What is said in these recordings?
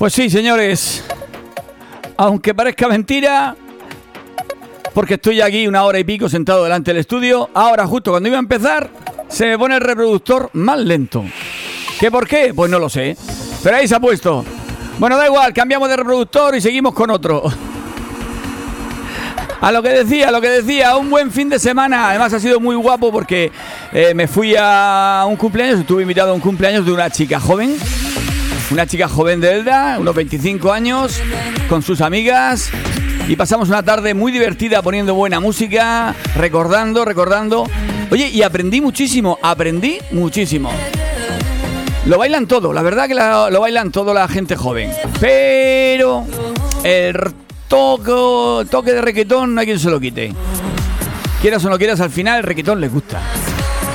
Pues sí, señores. Aunque parezca mentira, porque estoy aquí una hora y pico sentado delante del estudio, ahora justo cuando iba a empezar, se me pone el reproductor más lento. ¿Qué por qué? Pues no lo sé. Pero ahí se ha puesto. Bueno, da igual, cambiamos de reproductor y seguimos con otro. A lo que decía, a lo que decía, un buen fin de semana. Además ha sido muy guapo porque eh, me fui a un cumpleaños, estuve invitado a un cumpleaños de una chica joven una chica joven de Elda, unos 25 años, con sus amigas. Y pasamos una tarde muy divertida poniendo buena música, recordando, recordando. Oye, y aprendí muchísimo, aprendí muchísimo. Lo bailan todo, la verdad que lo bailan todo la gente joven. Pero el toque, toque de requetón no hay quien se lo quite. Quieras o no quieras, al final el requetón les gusta.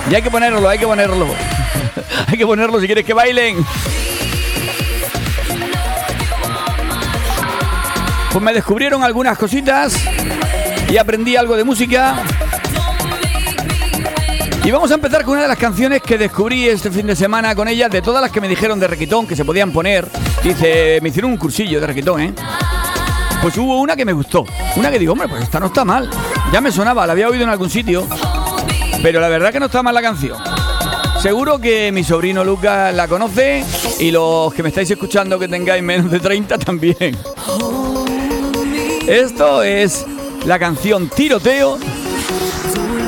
Y hay que ponerlo, hay que ponerlo. hay que ponerlo si quieres que bailen. Pues me descubrieron algunas cositas y aprendí algo de música. Y vamos a empezar con una de las canciones que descubrí este fin de semana con ella, de todas las que me dijeron de requitón que se podían poner. Dice, me hicieron un cursillo de requitón, ¿eh? Pues hubo una que me gustó. Una que digo, hombre, pues esta no está mal. Ya me sonaba, la había oído en algún sitio. Pero la verdad que no está mal la canción. Seguro que mi sobrino Lucas la conoce y los que me estáis escuchando que tengáis menos de 30 también. Esto es la canción Tiroteo.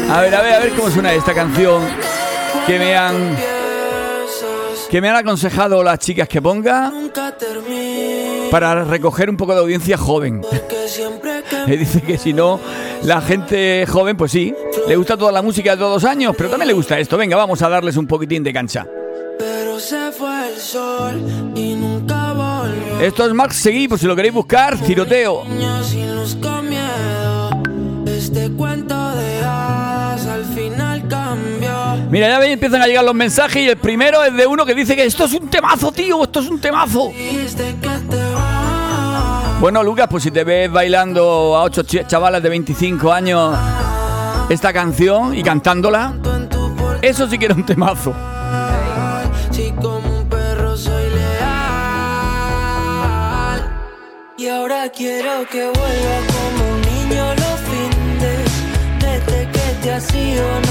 A ver, a ver, a ver cómo suena esta canción que me han que me han aconsejado las chicas que ponga para recoger un poco de audiencia joven. Me dice que si no, la gente joven, pues sí, le gusta toda la música de todos los años, pero también le gusta esto. Venga, vamos a darles un poquitín de cancha. Pero se fue el sol y esto es Max Seguí, por si lo queréis buscar, tiroteo. Mira, ya veis, empiezan a llegar los mensajes y el primero es de uno que dice que esto es un temazo, tío, esto es un temazo. Bueno, Lucas, pues si te ves bailando a ocho chavales de 25 años esta canción y cantándola, eso sí que era un temazo. Ahora quiero que vuelva como un niño los fines. Desde que te has ido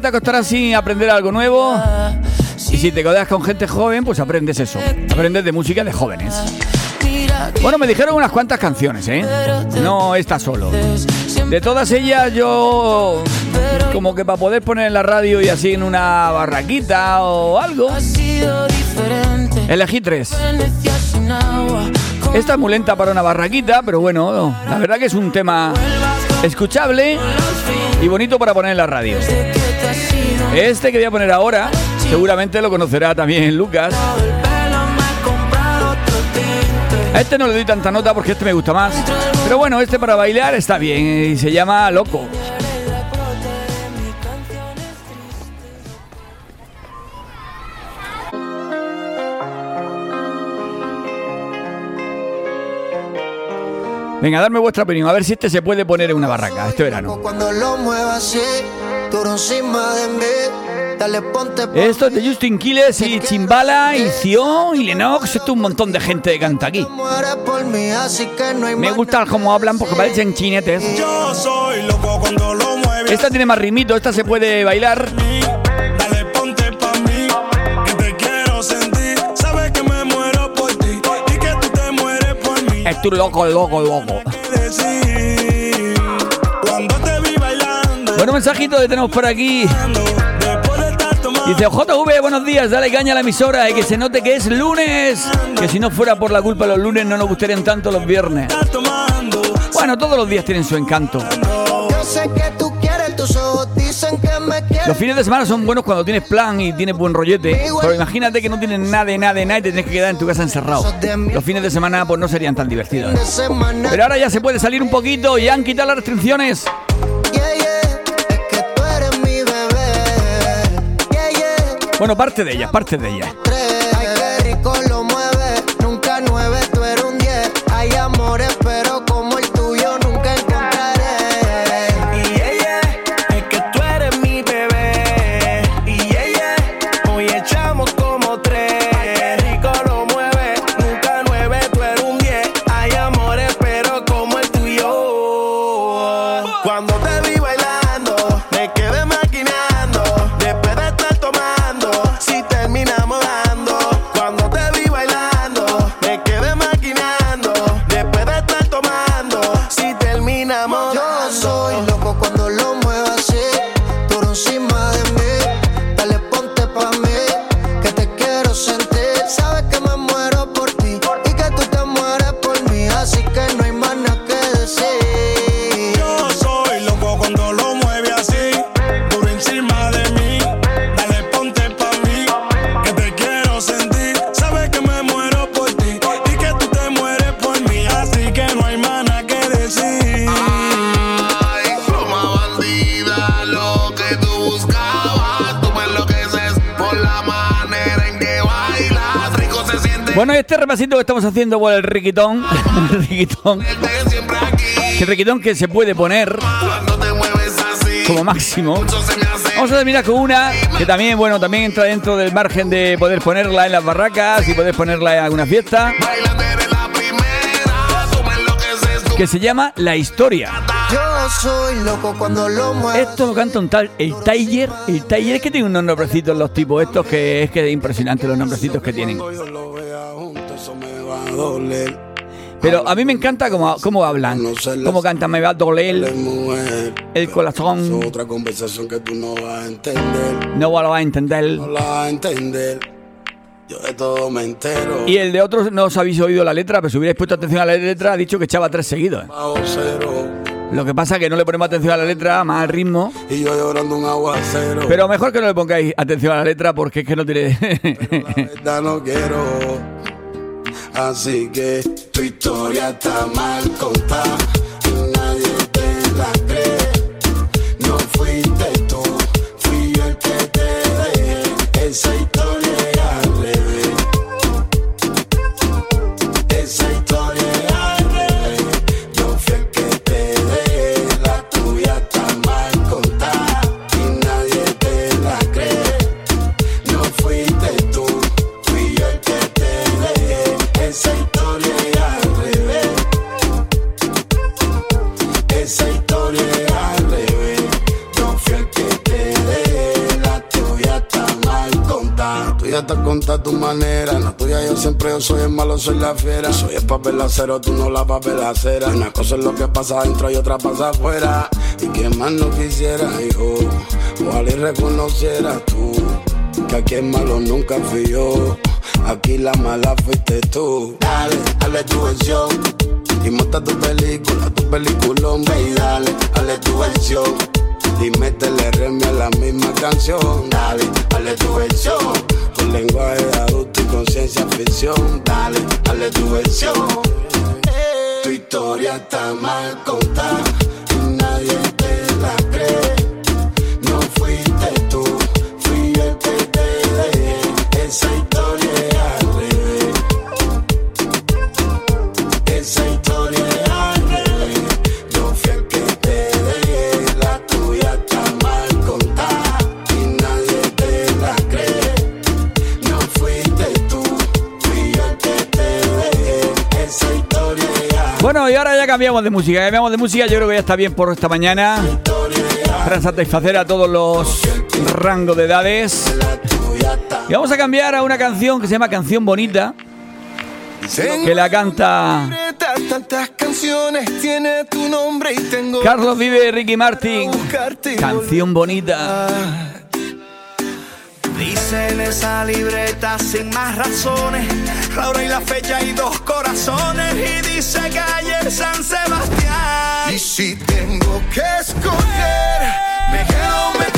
te acostarás sin aprender algo nuevo. Y si te codeas con gente joven, pues aprendes eso. Aprendes de música de jóvenes. Bueno, me dijeron unas cuantas canciones, ¿eh? No esta solo. De todas ellas yo como que para poder poner en la radio y así en una barraquita o algo, elegí tres. Esta es muy lenta para una barraquita, pero bueno, la verdad que es un tema escuchable y bonito para poner en la radio. Este que voy a poner ahora, seguramente lo conocerá también Lucas. A este no le doy tanta nota porque este me gusta más. Pero bueno, este para bailar está bien y se llama Loco. Venga, darme vuestra opinión, a ver si este se puede poner en una barraca este verano. Cuando lo muevas así, duro encima de mí, dale ponte pa' Esto es de Justin Quiles y Chimbala y Cio y Lennox. Esto es un montón de gente que canta aquí. Me gusta cómo hablan porque parecen chinetes. Yo soy loco cuando lo mueves. Esta tiene más ritmito, esta se puede bailar. Estoy loco, loco, loco. Bueno, mensajito que tenemos por aquí. Dice JV, buenos días, dale caña a la emisora y que se note que es lunes. Que si no fuera por la culpa los lunes no nos gustarían tanto los viernes. Bueno, todos los días tienen su encanto. Yo sé que tú Los fines de semana son buenos cuando tienes plan y tienes buen rollete. Pero imagínate que no tienes nada nada nada y te tienes que quedar en tu casa encerrado. Los fines de semana pues no serían tan divertidos. semana. Pero ahora ya se puede salir un poquito y han quitado las restricciones. Bueno, parte de ellas, parte de ellas. Repasito que estamos haciendo por el riquitón. El riquitón. El riquitón que se puede poner como máximo. Vamos a terminar con una que también, bueno, también entra dentro del margen de poder ponerla en las barracas y poder ponerla en alguna fiesta, que se llama La Historia. Yo soy loco cuando lo. Esto lo canta un tal, el Tiger. El Tiger es que tiene unos nombrecitos los tipos estos que es que es impresionante los nombrecitos que tienen. Doler. Pero a mí me encanta cómo, cómo hablan, cómo cantan, me va a La doler el Es corazón, otra conversación que tú no vas a entender. no lo va a entender. No la vas a entender. Yo de todo me entero. Y el de otros no os habéis oído la letra, pero si hubierais puesto atención a la letra, ha dicho que echaba tres seguidos. Cero. Lo que pasa es que no le ponemos atención a la letra, más al ritmo. Y yo llorando un aguacero. Pero mejor que no le pongáis atención a la letra porque es que no tiene. La verdad no quiero. Así que tu historia está mal contada. Tuya te conta tu manera. La tuya yo siempre yo soy el malo, soy la fiera. Soy el papel acero, tú no la papel acera. Una cosa es lo que pasa adentro y otra pasa afuera. Y que más no quisiera, hijo. Ojalá y reconociera tú. Que aquí el malo nunca fui yo. Aquí la mala fuiste tú. Dale, dale tu versión. Y monta tu película, tu peliculón, ve y dale, dale tu versión. Y métele reme a la misma canción. Dale, dale tu versión. Con lenguaje adulto y conciencia ficción. Dale, dale tu versión. Tu historia está mal contada. Bueno, y ahora ya cambiamos de música. Cambiamos de música. Yo creo que ya está bien por esta mañana. Para satisfacer a todos los rangos de edades. Y vamos a cambiar a una canción que se llama Canción Bonita. Que la canta Carlos Vive Ricky Martin. Canción bonita. Dice en esa libreta sin más razones La hora y la fecha y dos corazones. Y dice calle San Sebastián. Y si tengo que escoger Me quedo, me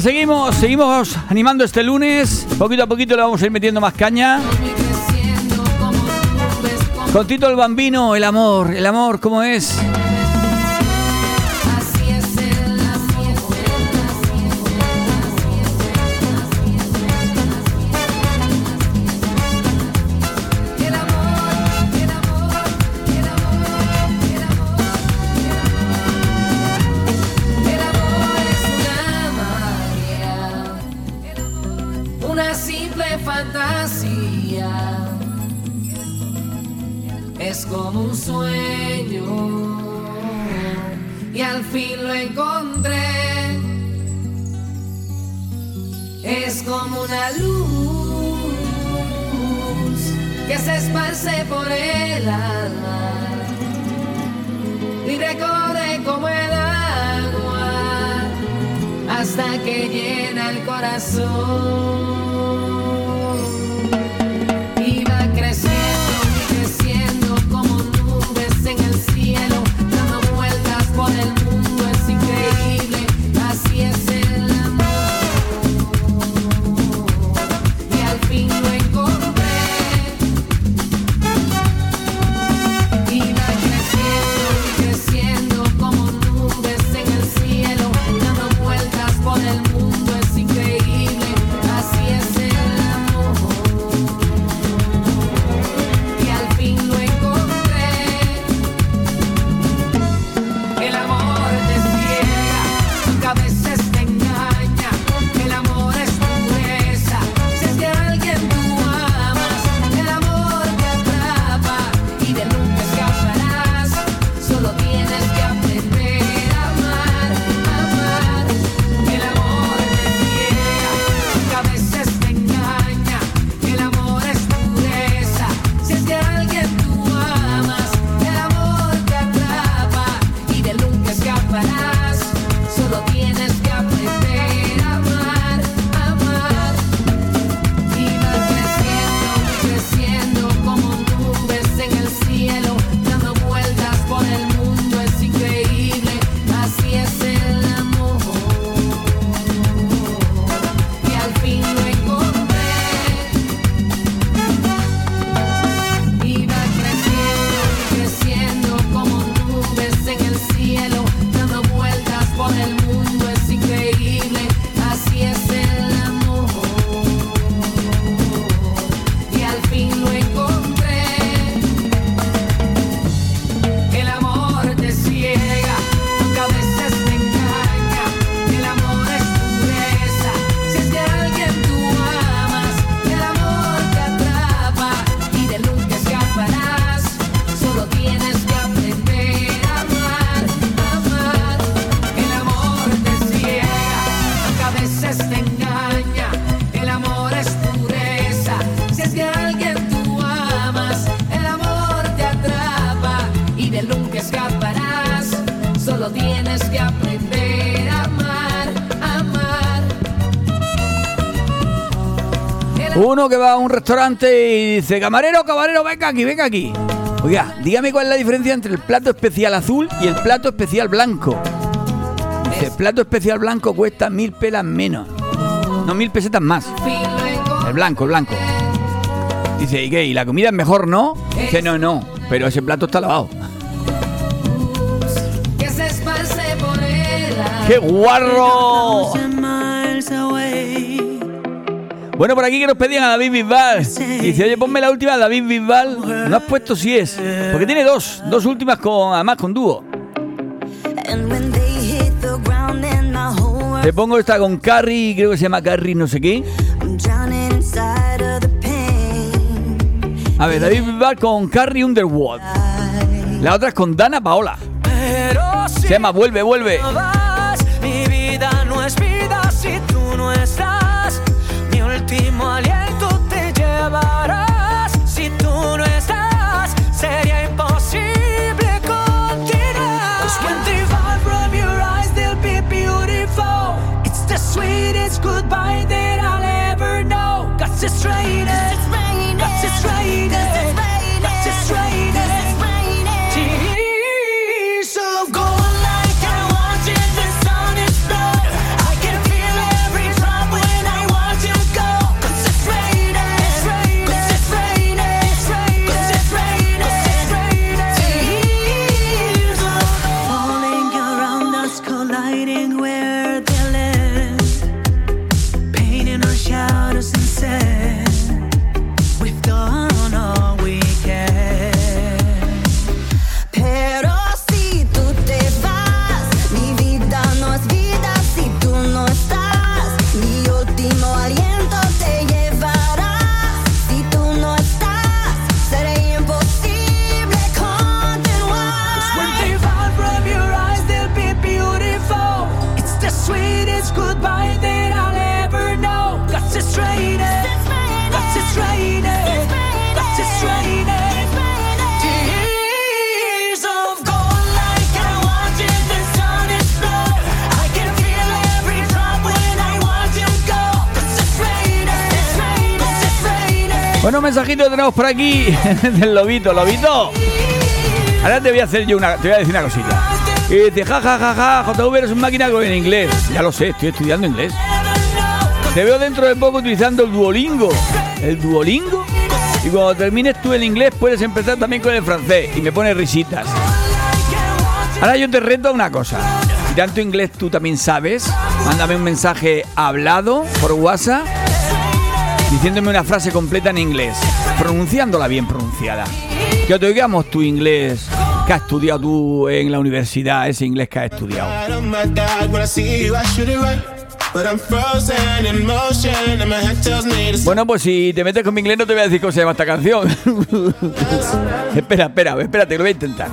seguimos, seguimos animando este lunes. Poquito a poquito le vamos a ir metiendo más caña. Con Tito el Bambino, el amor, el amor, ¿cómo es? Uno que va a un restaurante y dice, camarero, camarero, venga aquí, venga aquí. Oiga, dígame cuál es la diferencia entre el plato especial azul y el plato especial blanco. Dice, el plato especial blanco cuesta mil pelas menos. No, mil pesetas más. El blanco, el blanco. Dice, ¿y ¿Y la comida es mejor, no? Dice, no, no, pero ese plato está lavado. ¡Qué guarro! Bueno, por aquí que nos pedían a David Bisbal. Dice, oye, ponme la última, David Bisbal. No has puesto si es. Porque tiene dos, dos últimas con, además con dúo. Te pongo esta con Carrie, creo que se llama Carrie no sé qué. A ver, David Bisbal con Carrie Underwood. La otra es con Dana Paola. Se llama Vuelve, vuelve. straight Bueno, mensajito tenemos por aquí del lobito. Lobito. Ahora te voy a hacer yo una, te voy a decir una cosita. Y dice, ja, ja, ja, ja, JV eres un máquina el inglés. Ya lo sé, estoy estudiando inglés. Te veo dentro de poco utilizando el Duolingo. ¿El Duolingo? Y cuando termines tú el inglés puedes empezar también con el francés. Y me pone risitas. Ahora yo te reto a una cosa. Si tanto inglés tú también sabes, mándame un mensaje hablado por WhatsApp diciéndome una frase completa en inglés, pronunciándola bien pronunciada. Que te oigamos tu inglés que has estudiado tú en la universidad, ese inglés que has estudiado. Bueno, pues si te metes con mi inglés no te voy a decir cómo se llama esta canción. espera, espera, espérate, lo voy a intentar.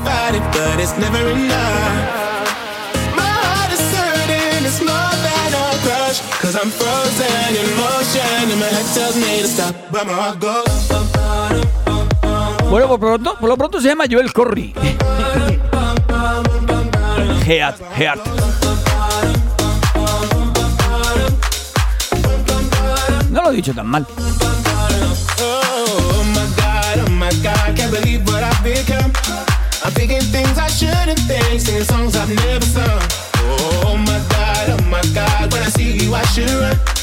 My head tells me to stop. But my heart goes. Bueno, por, pronto, por lo pronto se llama Joel Corry. Heart, Heart. No lo he dicho tan mal. Oh my god, oh my god, can't believe what I've become. I'm thinking things I shouldn't think, singing songs I've never sung. Oh my god, oh my god, when I see you I should run.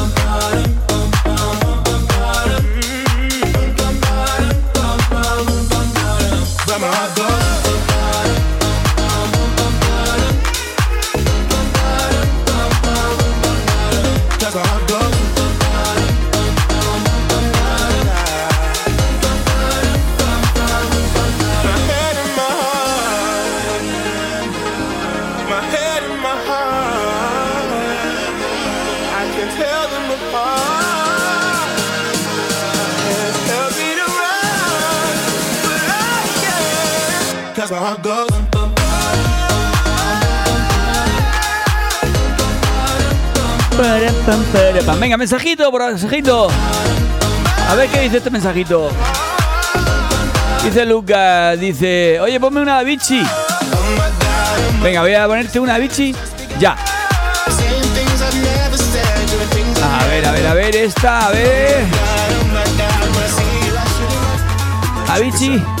Pam, para, pam. Venga, mensajito mensajito. A ver qué dice este mensajito. Dice Lucas, dice, oye, ponme una bichi. Venga, voy a ponerte una bichi. Ya. A ver, a ver, a ver, esta, a ver. done.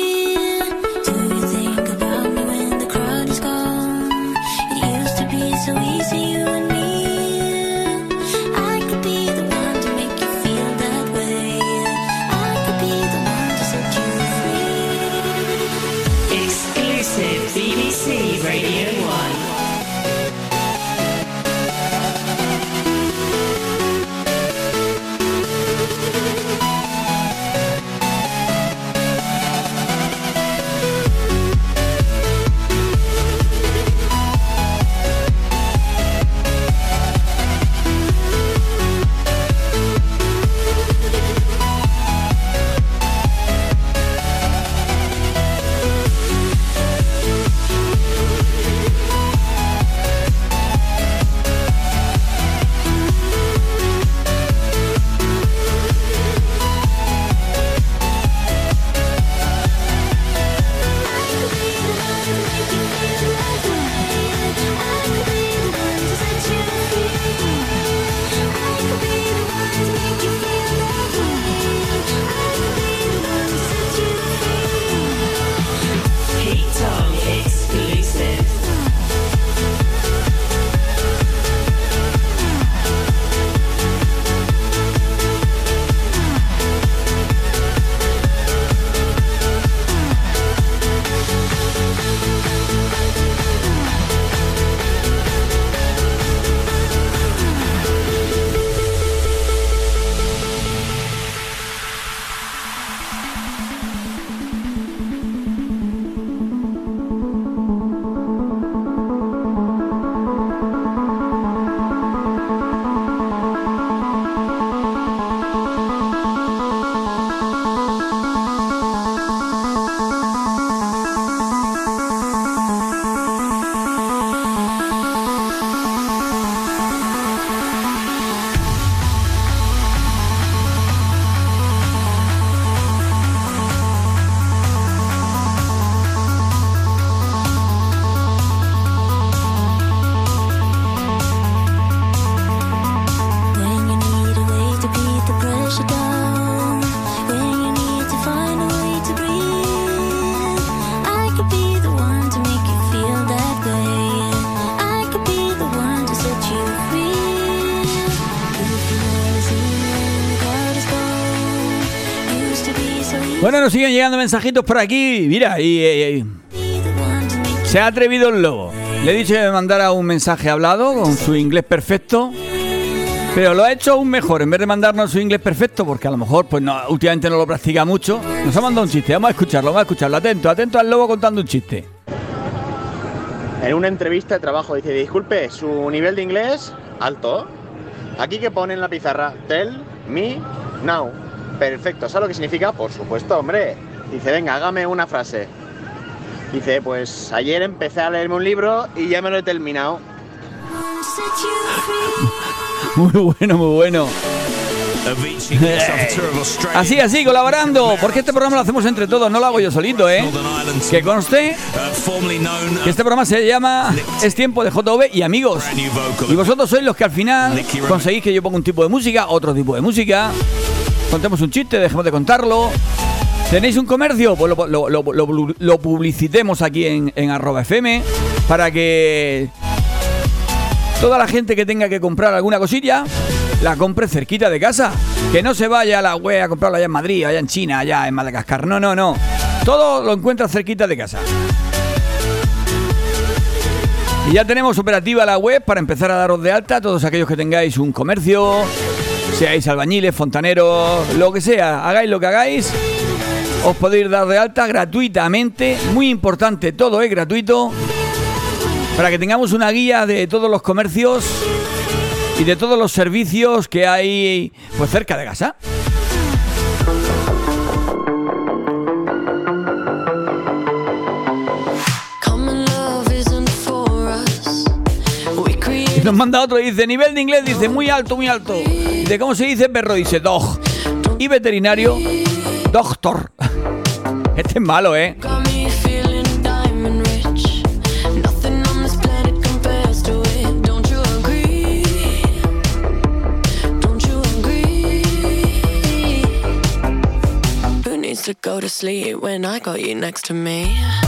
Bueno, nos siguen llegando mensajitos por aquí. Mira, y, se ha atrevido el lobo. Le he dicho que me mandara un mensaje hablado con su inglés perfecto. Pero lo ha hecho aún mejor, en vez de mandarnos su inglés perfecto, porque a lo mejor pues no, últimamente no lo practica mucho, nos ha mandado un chiste. Vamos a escucharlo, vamos a escucharlo. Atento, atento al lobo contando un chiste. En una entrevista de trabajo dice, disculpe, su nivel de inglés alto. Aquí que pone en la pizarra, tell me now. Perfecto, ¿sabe lo que significa? Por supuesto, hombre. Dice, venga, hágame una frase. Dice, pues ayer empecé a leerme un libro y ya me lo he terminado. Muy bueno, muy bueno. Australia. Así, así, colaborando, porque este programa lo hacemos entre todos, no lo hago yo solito, ¿eh? Que conste que este programa se llama Es tiempo de JV y amigos. Y vosotros sois los que al final conseguís que yo ponga un tipo de música, otro tipo de música. Contemos un chiste, dejemos de contarlo. ¿Tenéis un comercio? Pues lo, publicitemos aquí en, en arroba FM para que toda la gente que tenga que comprar alguna cosilla la compre cerquita de casa. Que no se vaya a la web a comprarlo allá en Madrid, allá en China, allá en Madagascar. No, no, no. Todo lo encuentra cerquita de casa. Y ya tenemos operativa la web para empezar a daros de alta todos aquellos que tengáis un comercio, seáis albañiles, fontaneros, lo que sea, hagáis lo que hagáis, os podéis dar de alta gratuitamente, muy importante, todo es gratuito, para que tengamos una guía de todos los comercios y de todos los servicios que hay pues cerca de casa. Y nos manda otro, dice, nivel de inglés, dice, muy alto, muy alto. Dice, ¿cómo se dice perro? Dice, dog. Y veterinario, doctor. Este es malo, ¿eh? to go to sleep when I got you next to me?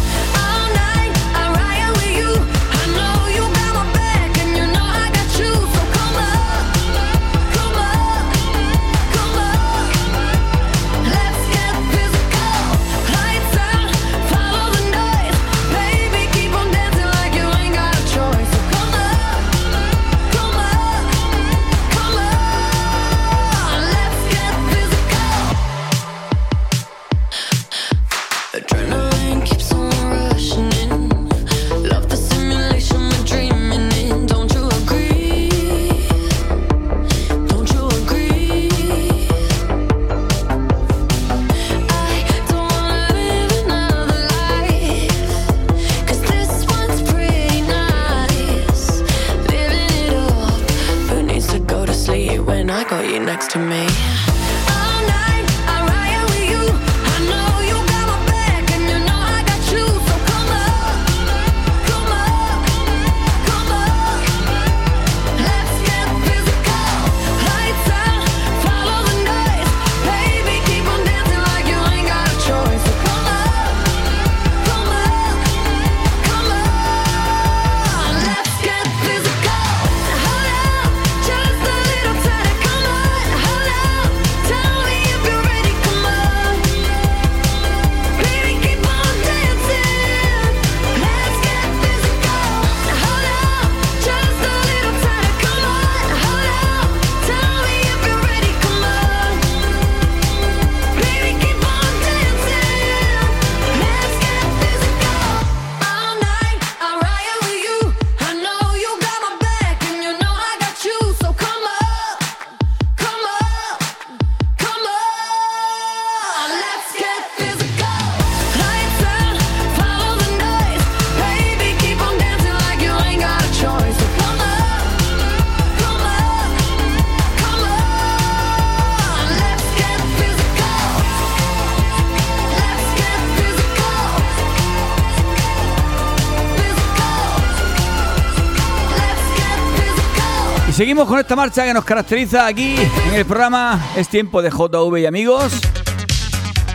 Con esta marcha que nos caracteriza aquí en el programa Es tiempo de JV y amigos.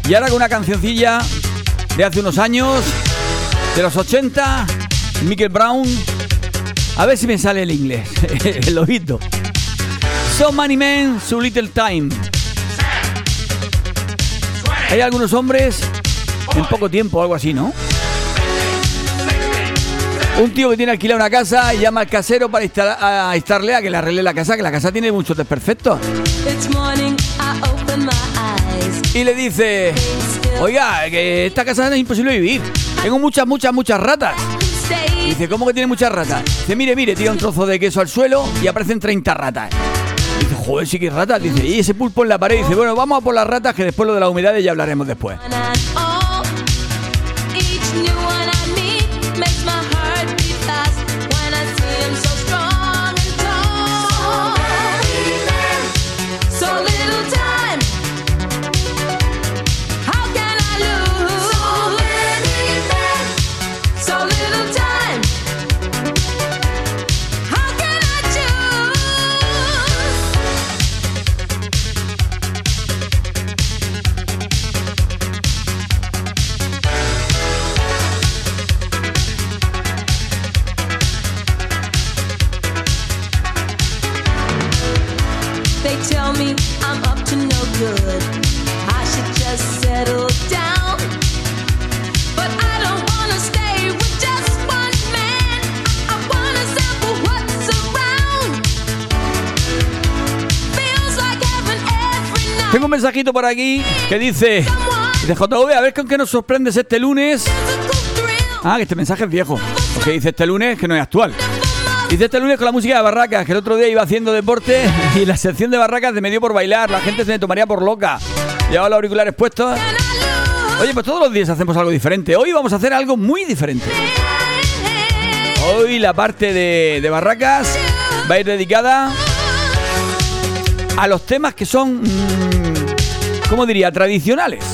Y ahora con una cancioncilla de hace unos años, de los 80, Michael Brown. A ver si me sale el inglés, el ojito. So Many Men, So Little Time. Hay algunos hombres en poco tiempo, algo así, ¿no? Un tío que tiene alquilada una casa y llama al casero para instalar, a instarle a que le arregle la casa, que la casa tiene muchos desperfectos. Y le dice, oiga, que esta casa es imposible vivir. Tengo muchas, muchas, muchas ratas. Y dice, ¿cómo que tiene muchas ratas? Dice, mire, mire, tira un trozo de queso al suelo y aparecen 30 ratas. Dice, joder, sí que ratas. Dice, y ese pulpo en la pared. Dice, bueno, vamos a por las ratas que después lo de la humedad ya hablaremos después. Mensajito por aquí que dice, de JV, a ver con qué nos sorprendes este lunes. Ah, que este mensaje es viejo. Porque dice este lunes que no es actual. Dice este lunes con la música de Barracas, que el otro día iba haciendo deporte y la sección de Barracas me dio por bailar. La gente se me tomaría por loca. Llevaba los auriculares puestos. Oye, pues todos los días hacemos algo diferente. Hoy vamos a hacer algo muy diferente. Hoy la parte de, de Barracas va a ir dedicada a los temas que son, mm, ¿cómo diría?, tradicionales.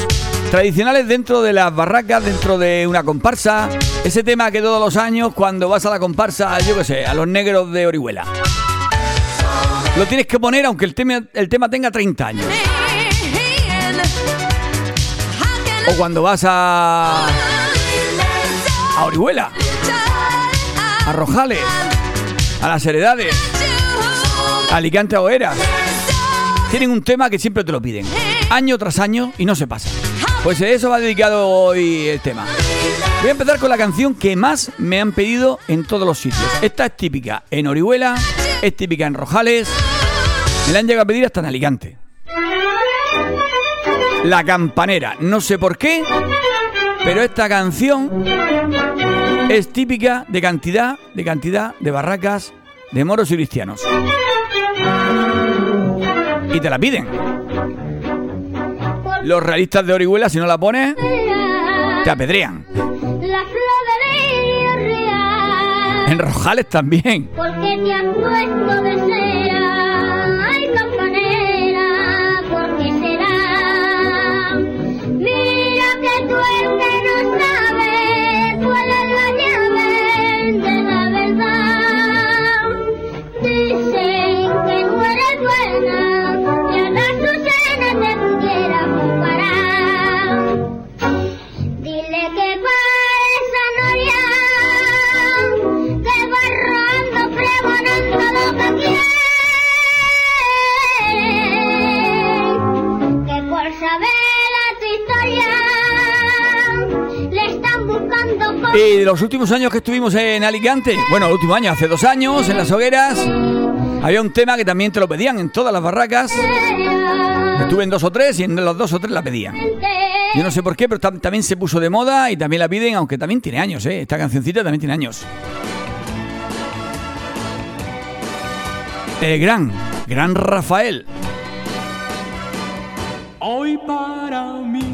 Tradicionales dentro de las barracas, dentro de una comparsa. Ese tema que todos los años, cuando vas a la comparsa, yo qué sé, a los negros de Orihuela. Lo tienes que poner aunque el tema, el tema tenga 30 años. O cuando vas a, a Orihuela, a Rojales, a las Heredades, a Alicante a Oeras. Tienen un tema que siempre te lo piden, año tras año, y no se pasa. Pues de eso va dedicado hoy el tema. Voy a empezar con la canción que más me han pedido en todos los sitios. Esta es típica en Orihuela, es típica en Rojales, me la han llegado a pedir hasta en Alicante. La campanera, no sé por qué, pero esta canción es típica de cantidad, de cantidad de barracas de moros y cristianos. Y te la piden. Los realistas de Orihuela, si no la pones, te apedrean. La flor de real. En Rojales también. Porque te has puesto de cera. Y de los últimos años que estuvimos en Alicante, bueno, el último año, hace dos años, en las hogueras, había un tema que también te lo pedían en todas las barracas. Estuve en dos o tres y en los dos o tres la pedían. Yo no sé por qué, pero tam- también se puso de moda y también la piden, aunque también tiene años, ¿eh? Esta cancioncita también tiene años. El gran, gran Rafael. Hoy para mí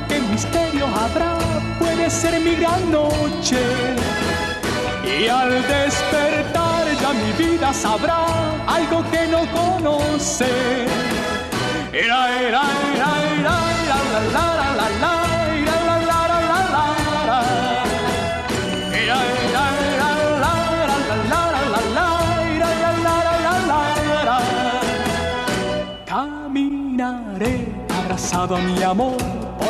¿Qué misterio habrá? Puede ser mi gran noche. Y al despertar ya mi vida sabrá algo que no conoce. Caminaré abrazado a mi amor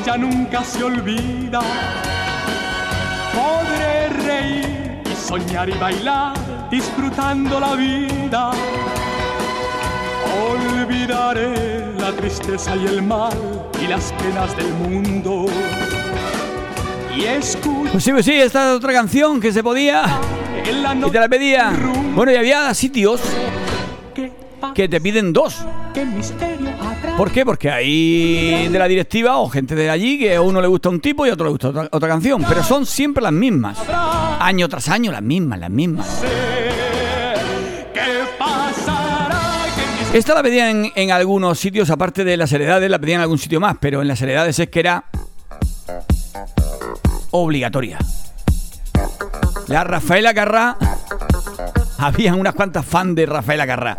ya nunca se olvida. Podré reír y soñar y bailar disfrutando la vida. Olvidaré la tristeza y el mal y las penas del mundo. Y Pues sí, pues sí, esta es otra canción que se podía en la y te la pedía. Bueno, y había sitios que te piden dos. ¿Por qué? Porque hay de la directiva o gente de allí que a uno le gusta un tipo y a otro le gusta otra, otra canción. Pero son siempre las mismas. Año tras año, las mismas, las mismas. ¿Qué pasará? ¿Qué Esta la pedían en, en algunos sitios, aparte de las heredades, la pedían en algún sitio más, pero en las heredades es que era obligatoria. La Rafaela Carrá, habían unas cuantas fans de Rafaela Carrá.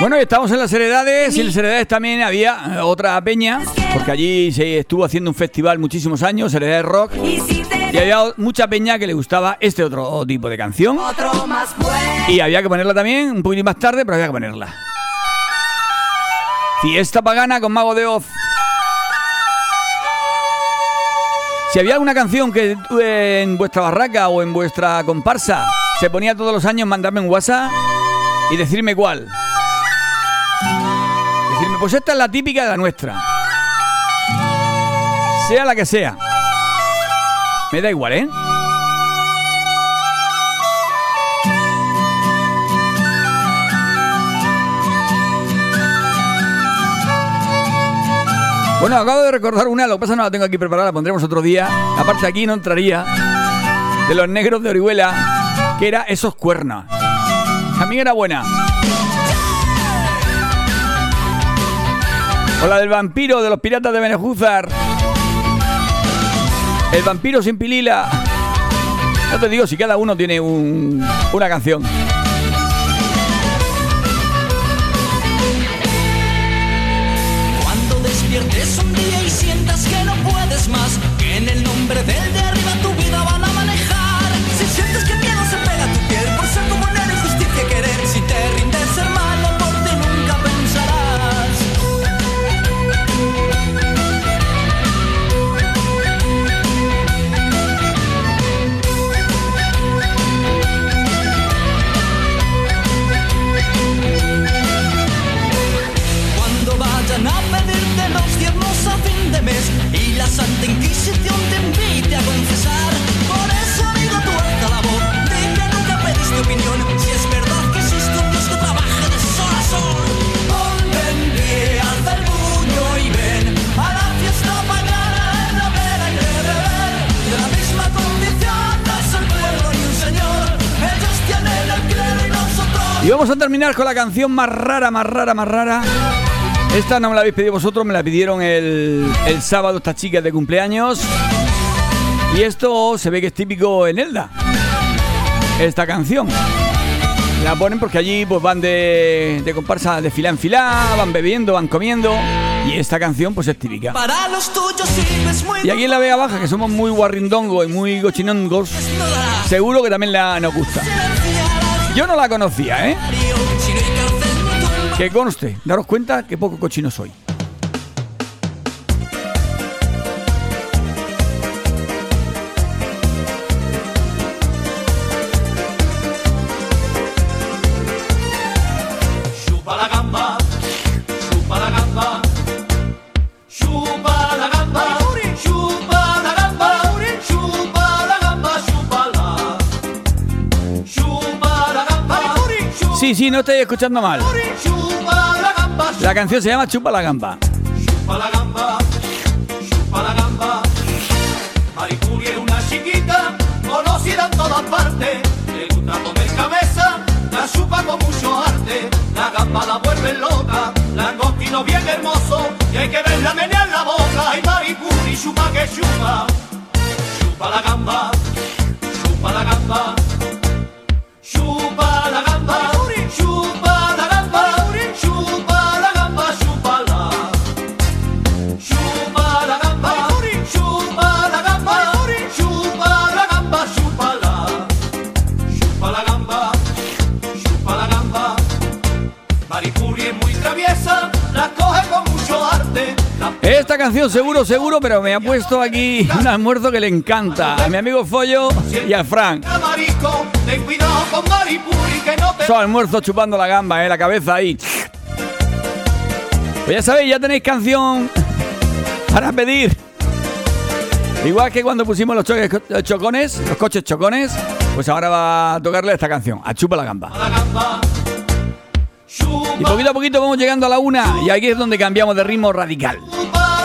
Bueno, estamos en las heredades y en las heredades también había eh, otra peña, porque allí se estuvo haciendo un festival muchísimos años, Heredades Rock, y había mucha peña que le gustaba este otro tipo de canción. Y había que ponerla también un poquito más tarde, pero había que ponerla. Fiesta pagana con Mago de Oz. Si había alguna canción que eh, en vuestra barraca o en vuestra comparsa se ponía todos los años, mandarme un WhatsApp y decirme cuál. Pues esta es la típica de la nuestra. Sea la que sea. Me da igual, ¿eh? Bueno, acabo de recordar una, lo que pasa no la tengo aquí preparada, la pondremos otro día. Aparte aquí no entraría. De los negros de Orihuela, que era esos cuernos. También era buena. O la del vampiro de los piratas de Benejúzar. El vampiro sin pilila. No te digo si cada uno tiene un- una canción. Vamos a terminar con la canción más rara, más rara, más rara. Esta no me la habéis pedido vosotros, me la pidieron el, el sábado estas chicas de cumpleaños. Y esto se ve que es típico en Elda. Esta canción. La ponen porque allí pues van de, de comparsa de fila en fila, van bebiendo, van comiendo. Y esta canción pues es típica. Para los tuyos sirves muy Y aquí en la Vega Baja, que somos muy guarrindongos y muy cochinongos, seguro que también la, nos gusta. Yo no la conocía, ¿eh? Que conste, daros cuenta que poco cochino soy. No estoy escuchando mal. la canción se llama Chupa la gamba. chupa la gamba, chupa la gamba. Maricuri es una chiquita, conocida en todas partes. Le gusta comer cabeza, la chupa con mucho arte. La gamba la vuelve loca, la cocino bien hermoso. Y hay que verla menear la boca. Y Maricuri chupa que chupa. Chupa la gamba, seguro, seguro, pero me ha puesto aquí un almuerzo que le encanta. A mi amigo Follo y al Frank. p*** marico, ten cuidado con Maripuri que no te Su almuerzo chupando la gamba, eh, la cabeza ahí. Pues ya sabéis, ya tenéis canción para pedir. Igual que cuando pusimos los choques, chocones, los coches chocones, pues ahora va a tocarle esta canción, a Chupa la Gamba. Y poquito a poquito vamos llegando a la una y aquí es donde cambiamos de ritmo radical.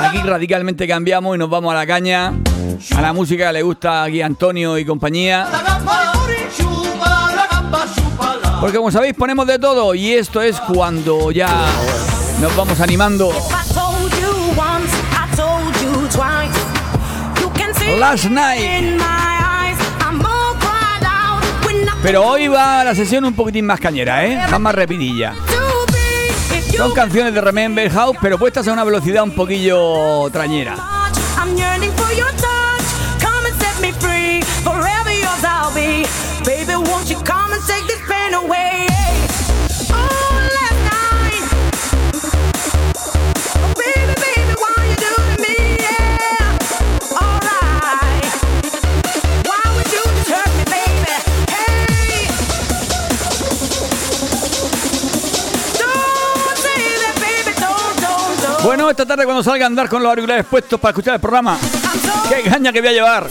Aquí radicalmente cambiamos y nos vamos a la caña, a la música que le gusta aquí Antonio y compañía. Porque como sabéis ponemos de todo y esto es cuando ya nos vamos animando. Last night. Pero hoy va la sesión un poquitín más cañera, ¿eh? Va más rapidilla. Son canciones de Remember House, pero puestas a una velocidad un poquillo trañera. Bueno, esta tarde cuando salga a andar con los auriculares puestos para escuchar el programa. ¡Qué caña que voy a llevar!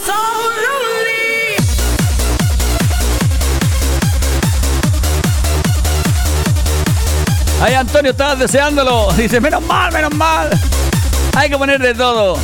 Ahí Antonio, estabas deseándolo. Dice, menos mal, menos mal. Hay que poner de todo.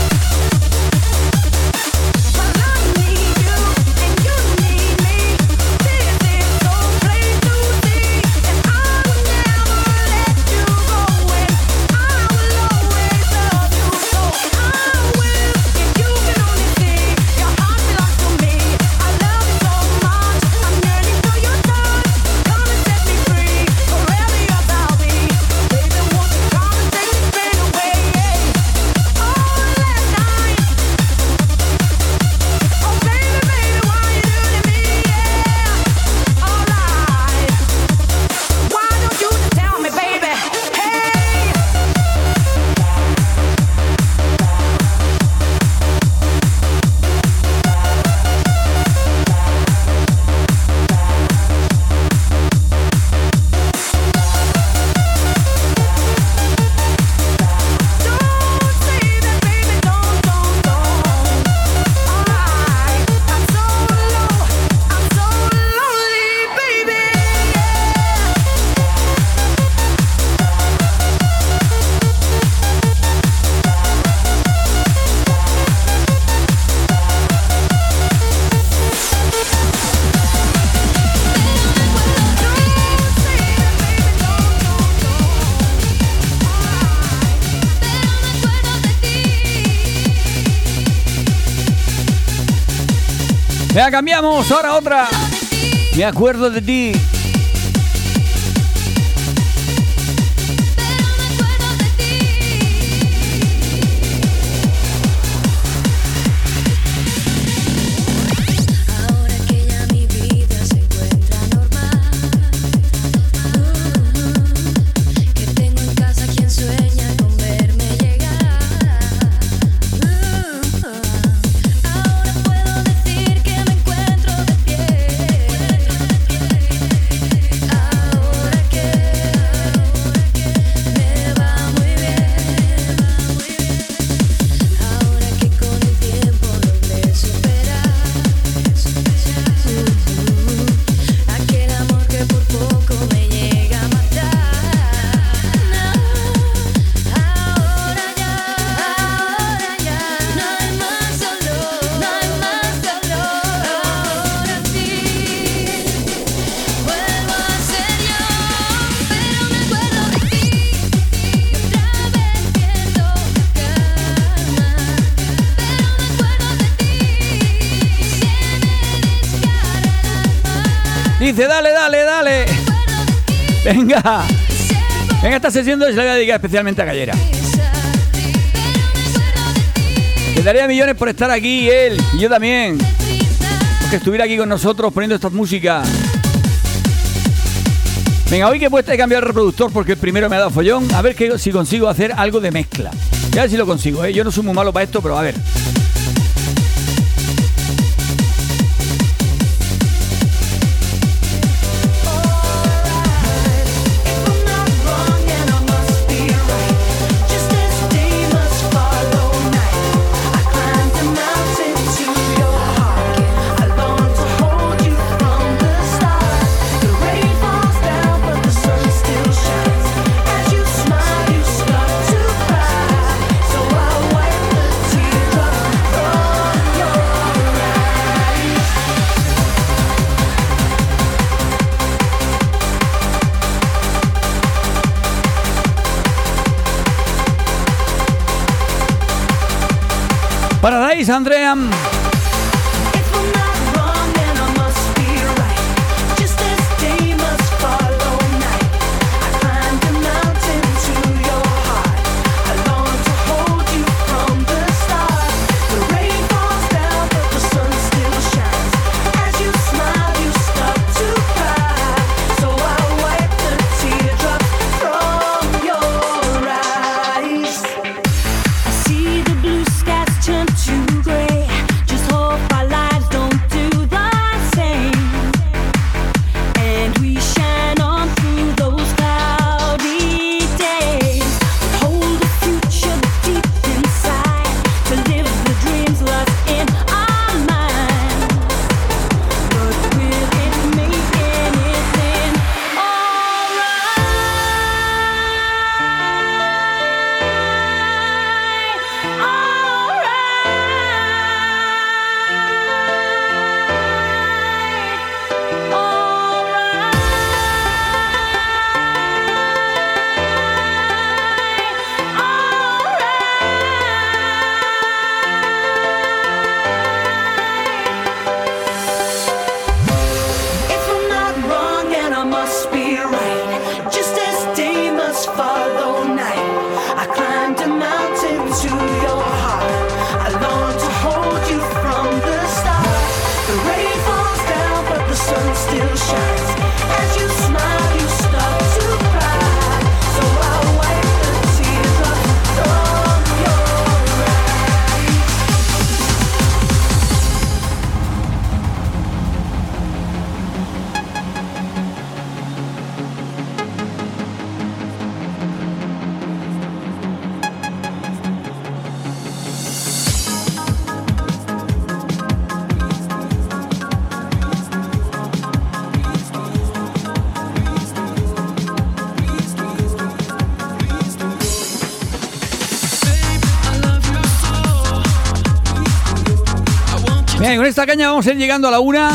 Cambiamos. Ahora otra. Me acuerdo de ti. Venga. Venga, esta sesión se la voy a dedicar especialmente a Gallera. Que daría millones por estar aquí, él y yo también. Porque estuviera aquí con nosotros poniendo esta música. Venga, hoy que puesta de cambiar el reproductor porque el primero me ha dado follón. A ver que, si consigo hacer algo de mezcla. Ya a ver si lo consigo, ¿eh? Yo no soy muy malo para esto, pero a ver. Andrea. Esta caña vamos a ir llegando a la una.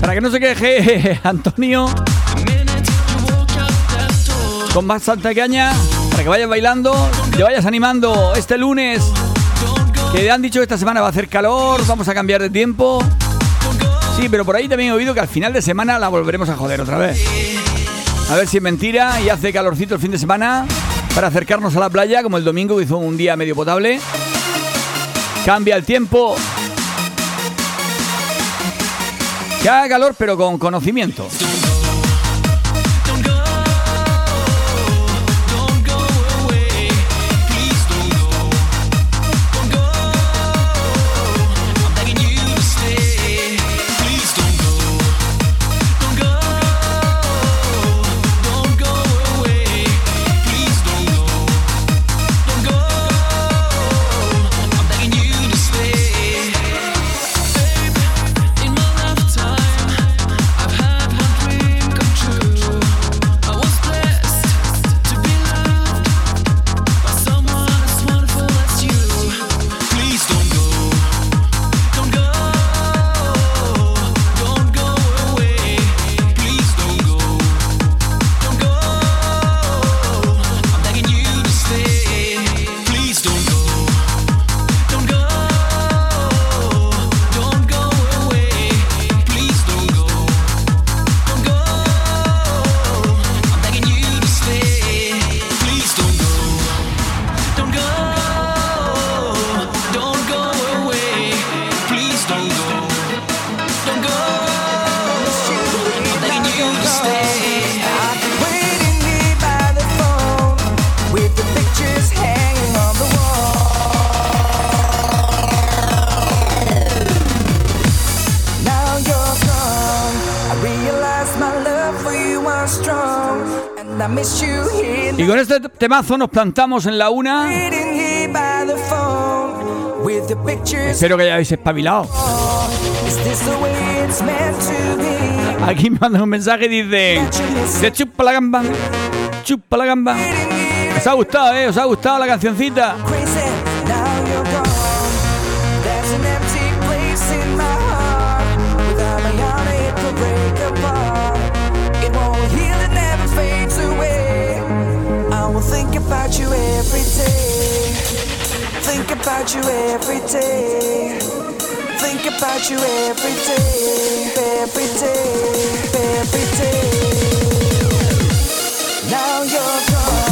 Para que no se queje Antonio. Con bastante caña. Para que vayas bailando. Te vayas animando este lunes. Que han dicho que esta semana va a hacer calor. Vamos a cambiar de tiempo. Sí, pero por ahí también he oído que al final de semana la volveremos a joder otra vez. A ver si es mentira y hace calorcito el fin de semana para acercarnos a la playa, como el domingo que hizo un día medio potable. Cambia el tiempo. Que haga calor, pero con conocimiento. Temazo nos plantamos en la una. Espero que hayáis espabilado. Aquí me mandan un mensaje y dicen: De chupa la gamba, chupa la gamba. Os ha gustado, ¿eh? Os ha gustado la cancioncita. About you every day. Think about you every day. Every day. Every day. Now you're gone.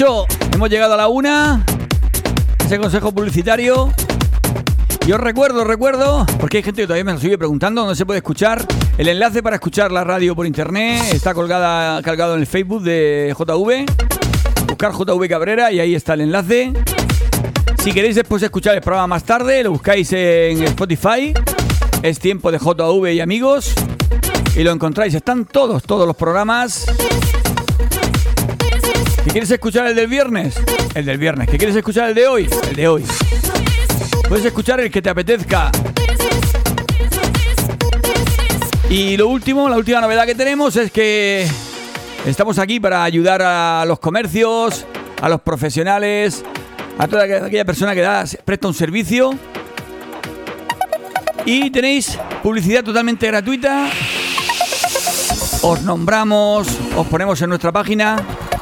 Hemos llegado a la 1. Ese consejo publicitario. Yo recuerdo, recuerdo, porque hay gente que todavía me lo sigue preguntando, no se puede escuchar. El enlace para escuchar la radio por internet está colgada, cargado en el Facebook de JV. Buscar JV Cabrera y ahí está el enlace. Si queréis después escuchar el programa más tarde, lo buscáis en Spotify. Es tiempo de JV y amigos. Y lo encontráis. Están todos, todos los programas. ¿Que quieres escuchar el del viernes? El del viernes. ¿Que quieres escuchar el de hoy? El de hoy. Puedes escuchar el que te apetezca. Y lo último, la última novedad que tenemos es que estamos aquí para ayudar a los comercios, a los profesionales, a toda aquella persona que da, presta un servicio. Y tenéis publicidad totalmente gratuita. Os nombramos, os ponemos en nuestra página,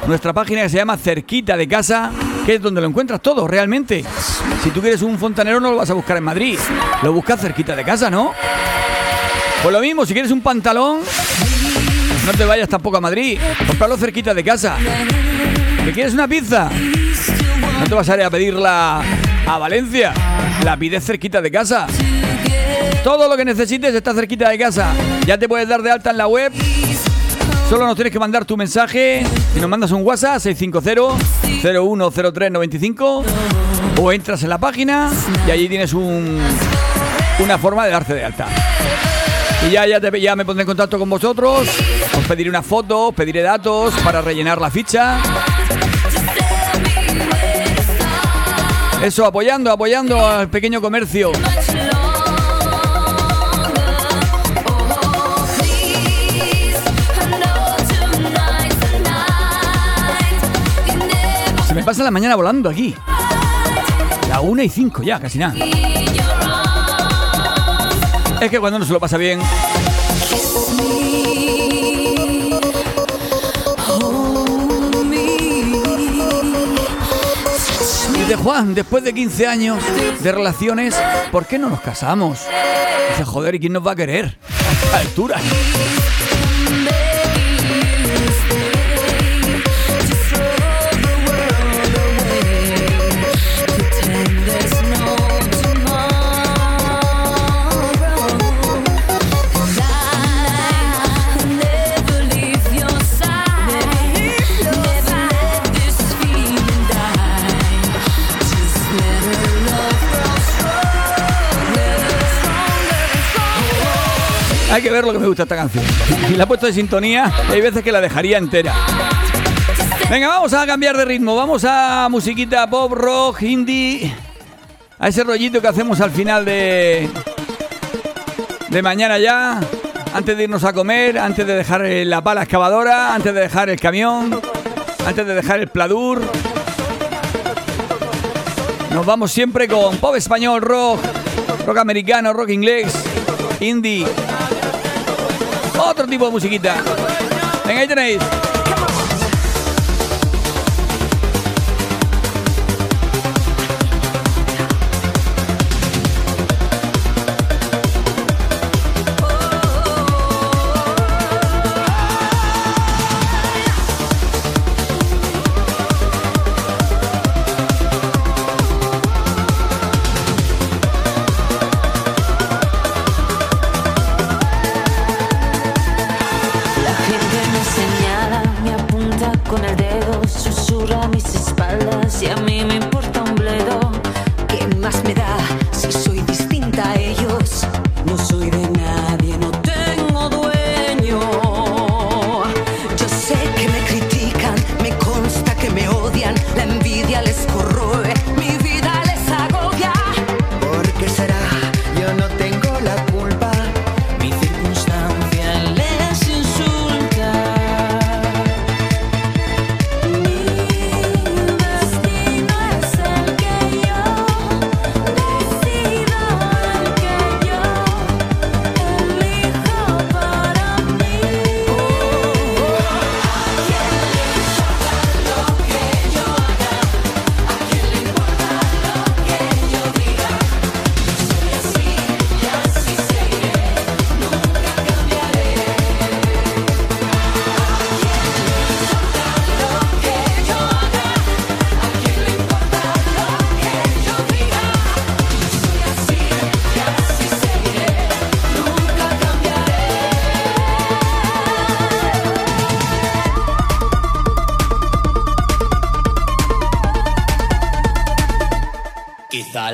nuestra página que se llama Cerquita de Casa, que es donde lo encuentras todo, realmente. Si tú quieres un fontanero no lo vas a buscar en Madrid, lo buscas cerquita de casa, ¿no? Pues lo mismo, si quieres un pantalón, no te vayas tampoco a Madrid, comprarlo cerquita de casa. ¿Que quieres una pizza? No te vas a ir a pedirla a Valencia, la pides cerquita de casa. Todo lo que necesites está cerquita de casa. Ya te puedes dar de alta en la web Solo nos tienes que mandar tu mensaje y nos mandas un WhatsApp 650-010395 o entras en la página y allí tienes un, una forma de darte de alta. Y ya, ya, te- ya me pondré en contacto con vosotros, os pediré una foto, os pediré datos para rellenar la ficha. Eso, apoyando, apoyando al pequeño comercio. Se me pasa la mañana volando aquí. La 1 y 5 ya, casi nada. Es que cuando uno se lo pasa bien, Dice Juan, después de 15 años de relaciones, ¿por qué no nos casamos? Dice, joder, ¿y quién nos va a querer? Altura. Hay que ver lo que me gusta esta canción. Y la he puesto de sintonía, hay veces que la dejaría entera. Venga, vamos a cambiar de ritmo. Vamos a musiquita pop, rock, indie. A ese rollito que hacemos al final de. de mañana ya. Antes de irnos a comer, antes de dejar la pala excavadora, antes de dejar el camión, antes de dejar el pladur. Nos vamos siempre con pop español, rock, rock americano, rock inglés, indie. Otro tipo de musiquita. Venga, ahí tenéis.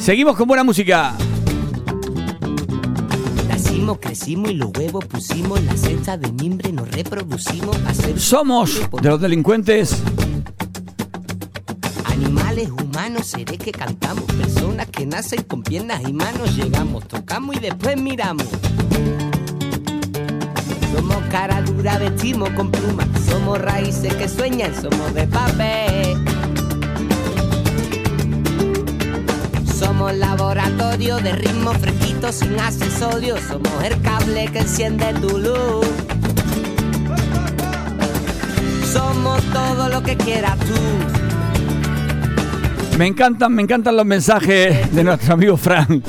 Seguimos con buena música. Nacimos, crecimos y los huevos pusimos la cesta de mimbre, nos reproducimos a ser Somos de los delincuentes. animales humanos, seres que cantamos, personas que nacen con piernas y manos, llegamos, tocamos y después miramos. Somos cara dura, vestimos con plumas, somos raíces que sueñan, somos de papel. Somos laboratorio de ritmo fresquito sin accesorios, somos el cable que enciende tu luz. Somos todo lo que quieras tú. Me encantan, me encantan los mensajes de nuestro amigo Frank.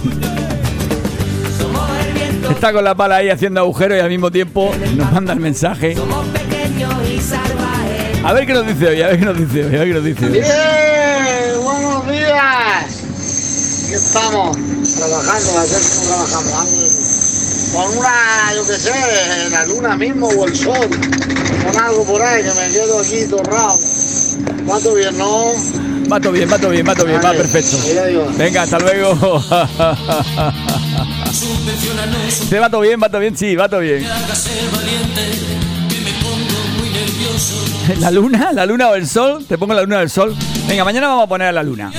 Está con la pala ahí haciendo agujeros y al mismo tiempo nos manda el mensaje. Pequeños y salvajes. A ver qué nos dice hoy, a ver qué nos dice hoy, a ver qué nos dice hoy. Bien, buenos días. Aquí estamos, trabajando, a ver cómo trabajamos. Con una, yo qué sé, la luna mismo o el sol. Con algo por ahí que me quedo aquí torrado. ¿Cuánto bien, no? Va todo bien, va todo bien, va todo bien, va perfecto. Venga, hasta luego. ¿Te va todo bien? ¿Va todo bien? Sí, va todo bien. ¿La luna? ¿La luna o el sol? Te pongo la luna o el sol. Venga, mañana vamos a poner a la luna.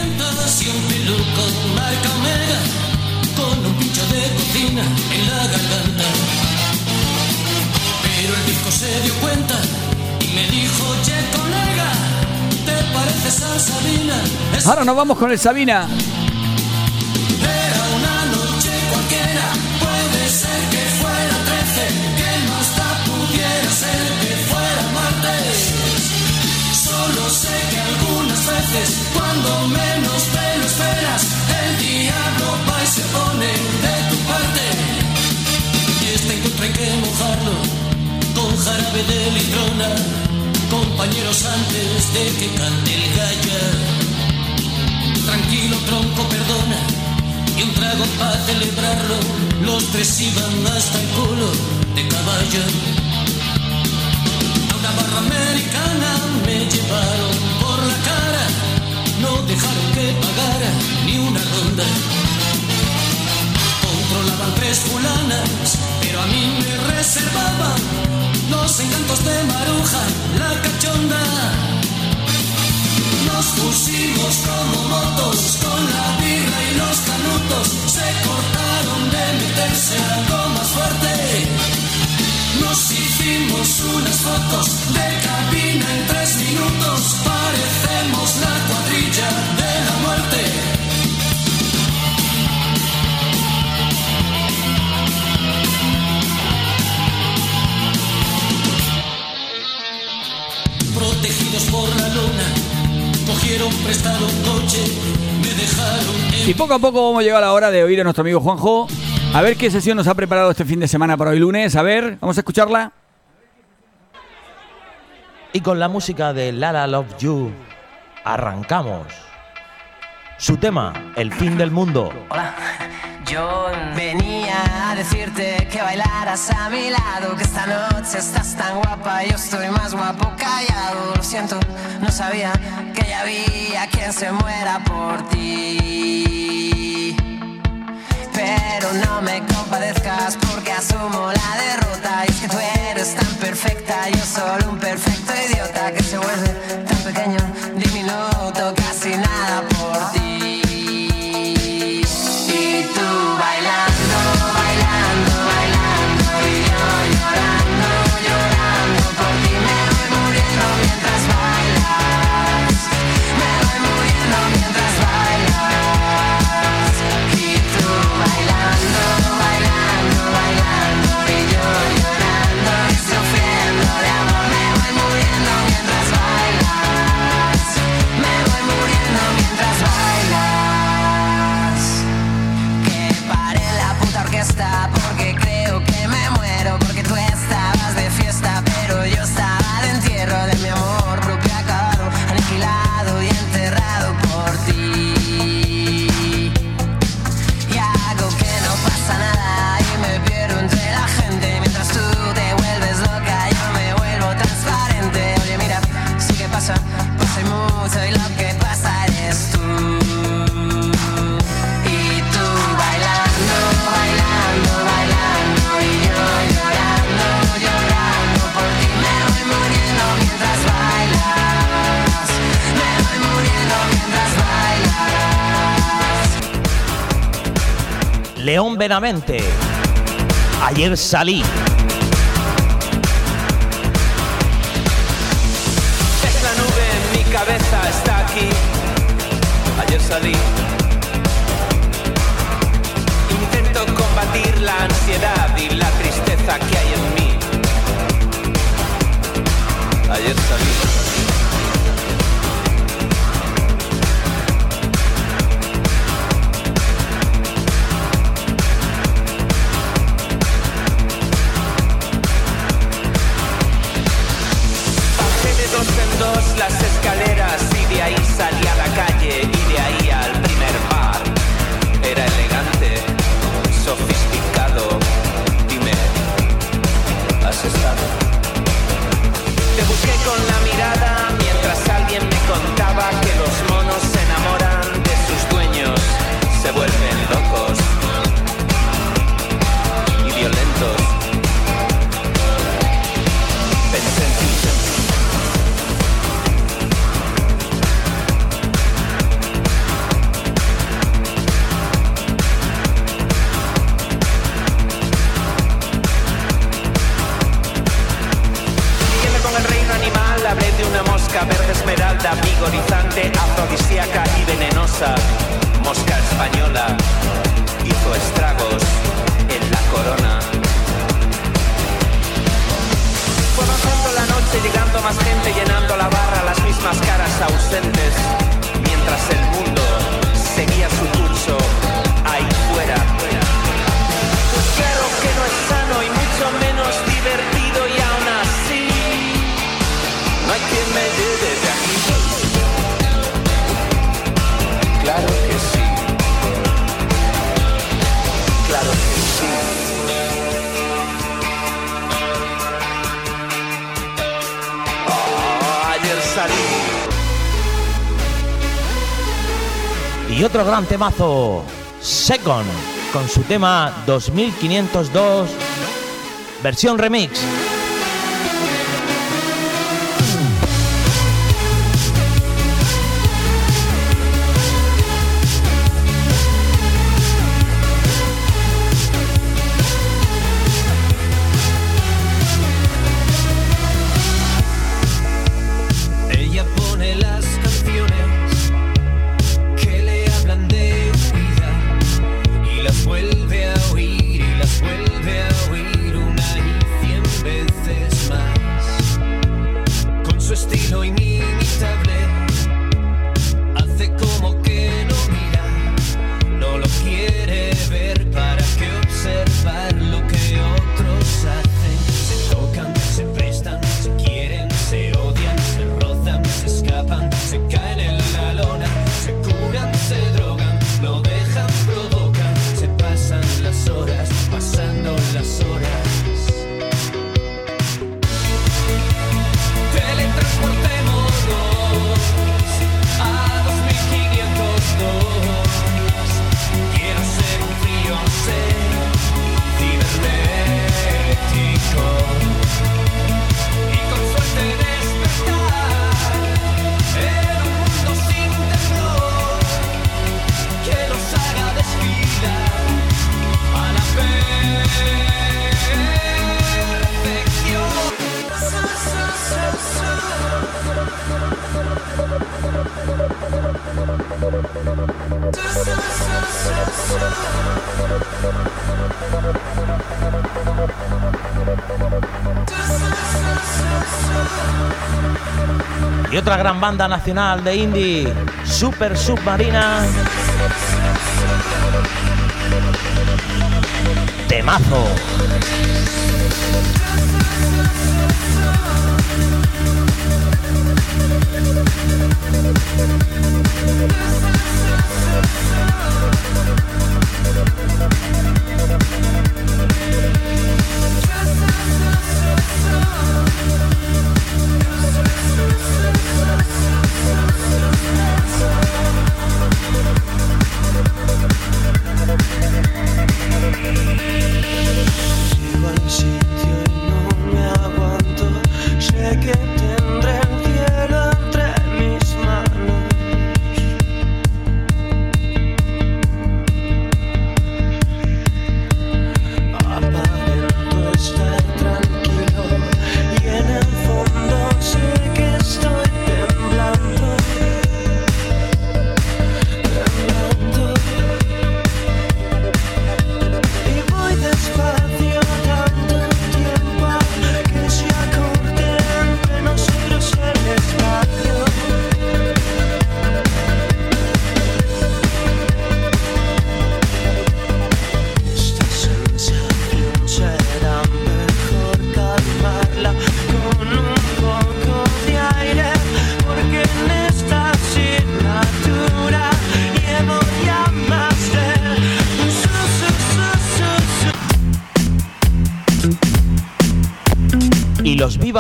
Ahora nos vamos con el Sabina. Era una noche cualquiera, puede ser que fuera 13, que más da pudiera ser que fuera martes. Solo sé que algunas veces, cuando menos te lo esperas, el diablo va y se pone de tu parte. Y este encuentro hay que mojarlo con jarabe de litrona, compañeros antes de que cante el gallo. Tranquilo tronco, perdona. Y un trago para celebrarlo. Los tres iban hasta el culo de caballo. A una barra americana me llevaron por la cara. No dejaron que pagara ni una ronda. Controlaban tres fulanas, pero a mí me reservaban los encantos de Maruja, la cachonda. Nos pusimos como motos con la birra y los canutos. Se cortaron de meterse algo más fuerte. Nos hicimos unas fotos de cabina en tres minutos. Parecemos la cuadrilla de la muerte. Por la luna, cogieron prestado un coche, me dejaron en Y poco a poco vamos a llegar a la hora de oír a nuestro amigo Juanjo. A ver qué sesión nos ha preparado este fin de semana para hoy lunes. A ver, vamos a escucharla. Y con la música de Lala Love You, arrancamos. Su tema, El fin del mundo. Hola, yo venía a decirte que bailaras a mi lado, que esta noche estás tan guapa, yo estoy más guapo callado. Lo siento, no sabía que ya había quien se muera por ti. Pero no me compadezcas porque asumo la derrota. Y es que tú eres tan perfecta, yo solo un perfecto idiota que se vuelve tan pequeño, diminuto, casi nada por ti. León Benavente. Ayer salí. Es la nube, mi cabeza está aquí. Ayer salí. Intento combatir la ansiedad y la tristeza que hay en mí. Ayer salí. segundos las escaleras y de ahí salí a la calle. temazo Second con su tema 2502 versión remix. gran banda nacional de indie, Super Submarina. Temazo.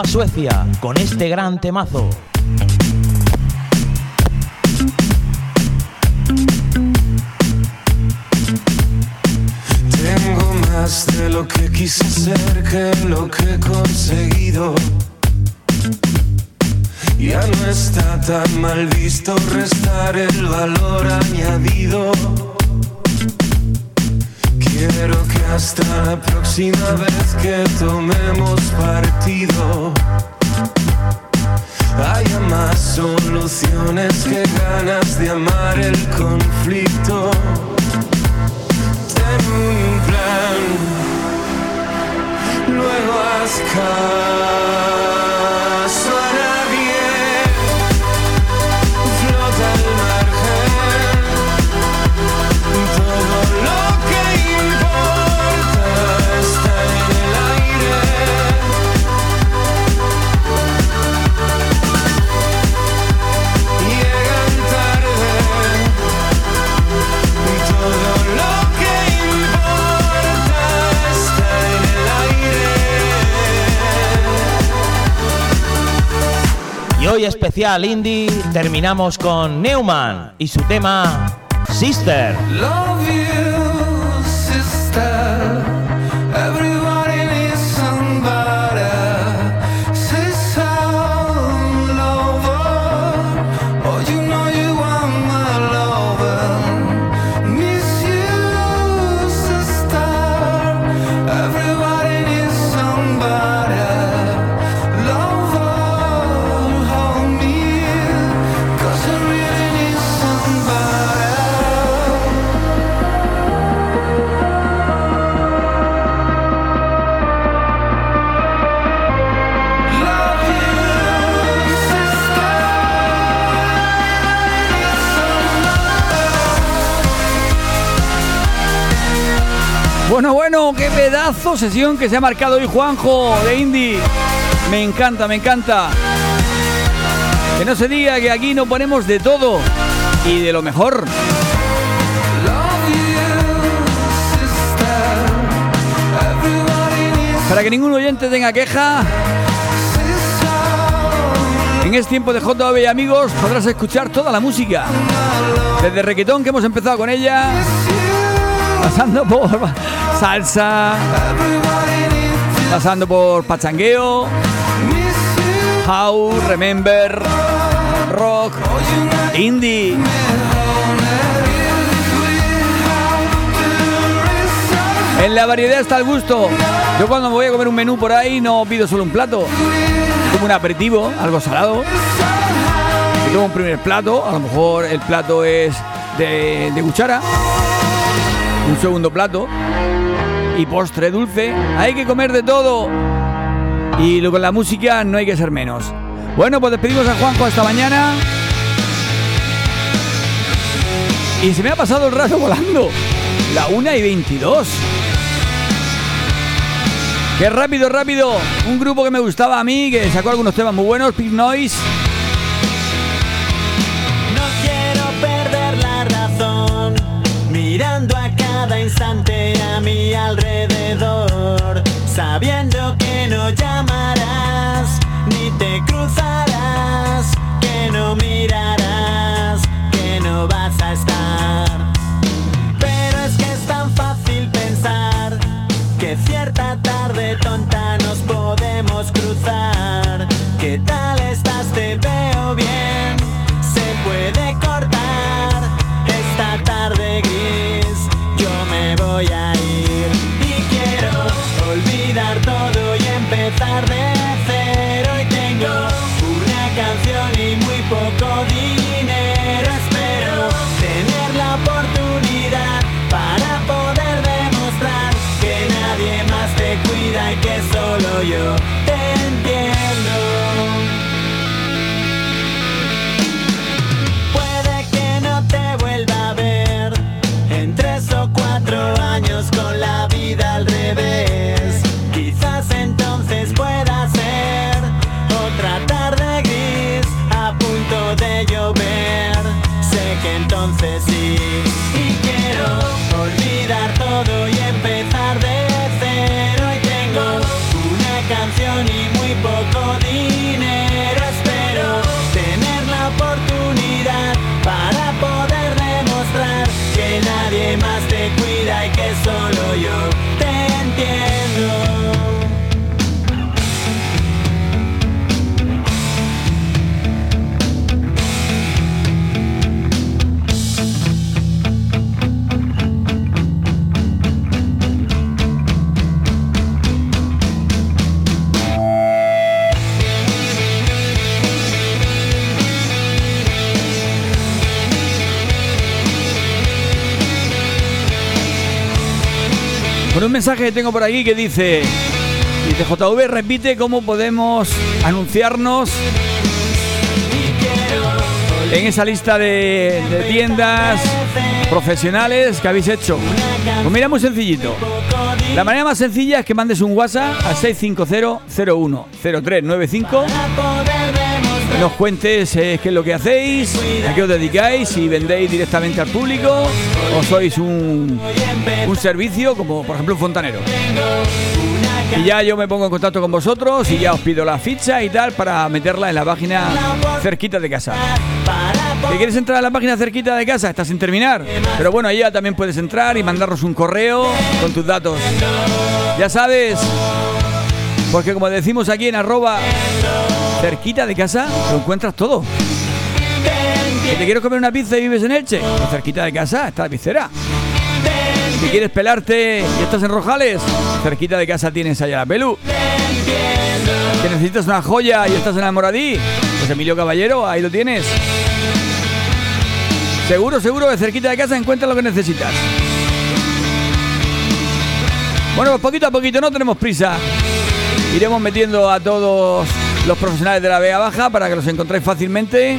¡Viva Suecia! Con este gran temazo. Tengo más de lo que quise ser que lo que he conseguido. Ya no está tan mal visto restar el valor añadido. Quiero que hasta la próxima vez que tomemos partido haya más soluciones que ganas de amar el conflicto. Ten un plan, luego haz Y hoy especial indie terminamos con Neumann y su tema Sister. Love you, Bueno, bueno, qué pedazo sesión que se ha marcado hoy Juanjo de Indie. Me encanta, me encanta. Que no se diga que aquí no ponemos de todo y de lo mejor. Para que ningún oyente tenga queja, en este tiempo de JV y amigos podrás escuchar toda la música. Desde reggaetón que hemos empezado con ella, pasando por salsa, pasando por pachangueo, house, remember, rock, indie. En la variedad está el gusto. Yo cuando me voy a comer un menú por ahí no pido solo un plato. Como un aperitivo, algo salado. Y un primer plato, a lo mejor el plato es de, de cuchara. Un segundo plato. Y postre dulce. Hay que comer de todo. Y con la música no hay que ser menos. Bueno, pues despedimos a Juanjo esta mañana. Y se me ha pasado el rato volando. La 1 y 22. Qué rápido, rápido. Un grupo que me gustaba a mí, que sacó algunos temas muy buenos, Pink Noise. Instante a mi alrededor, sabiendo que no llamarás, ni te cruzarás, que no mirarás, que no vas a estar. Pero es que es tan fácil pensar que cierta tarde tonta nos podemos cruzar. ¿Qué tal estás? Te veo bien. Voy a ir. Y quiero olvidar todo y empezar de Un mensaje que tengo por aquí que dice, dice JV repite cómo podemos anunciarnos en esa lista de, tiendas profesionales que habéis hecho. Pues mira, muy sencillito. La manera más sencilla es que mandes un WhatsApp al 650-010395 nos cuentes eh, qué es lo que hacéis, a qué os dedicáis, si vendéis directamente al público o sois un, un servicio como por ejemplo un fontanero. Y ya yo me pongo en contacto con vosotros y ya os pido la ficha y tal para meterla en la página cerquita de casa. ¿Que quieres entrar a la página cerquita de casa? Está sin terminar. Pero bueno, ahí ya también puedes entrar y mandarnos un correo con tus datos. Ya sabes, porque como decimos aquí en arroba cerquita de casa, lo encuentras todo. ¿Que te quiero comer una pizza y vives en Elche? Pues cerquita de casa está la pizzera. Si quieres pelarte y estás en Rojales, cerquita de casa tienes allá la pelu. Que necesitas una joya y estás en la Moradí, pues Emilio Caballero, ahí lo tienes. Seguro, seguro que cerquita de casa encuentras lo que necesitas. Bueno, pues poquito a poquito, no tenemos prisa. Iremos metiendo a todos los profesionales de la Vega Baja para que los encontréis fácilmente.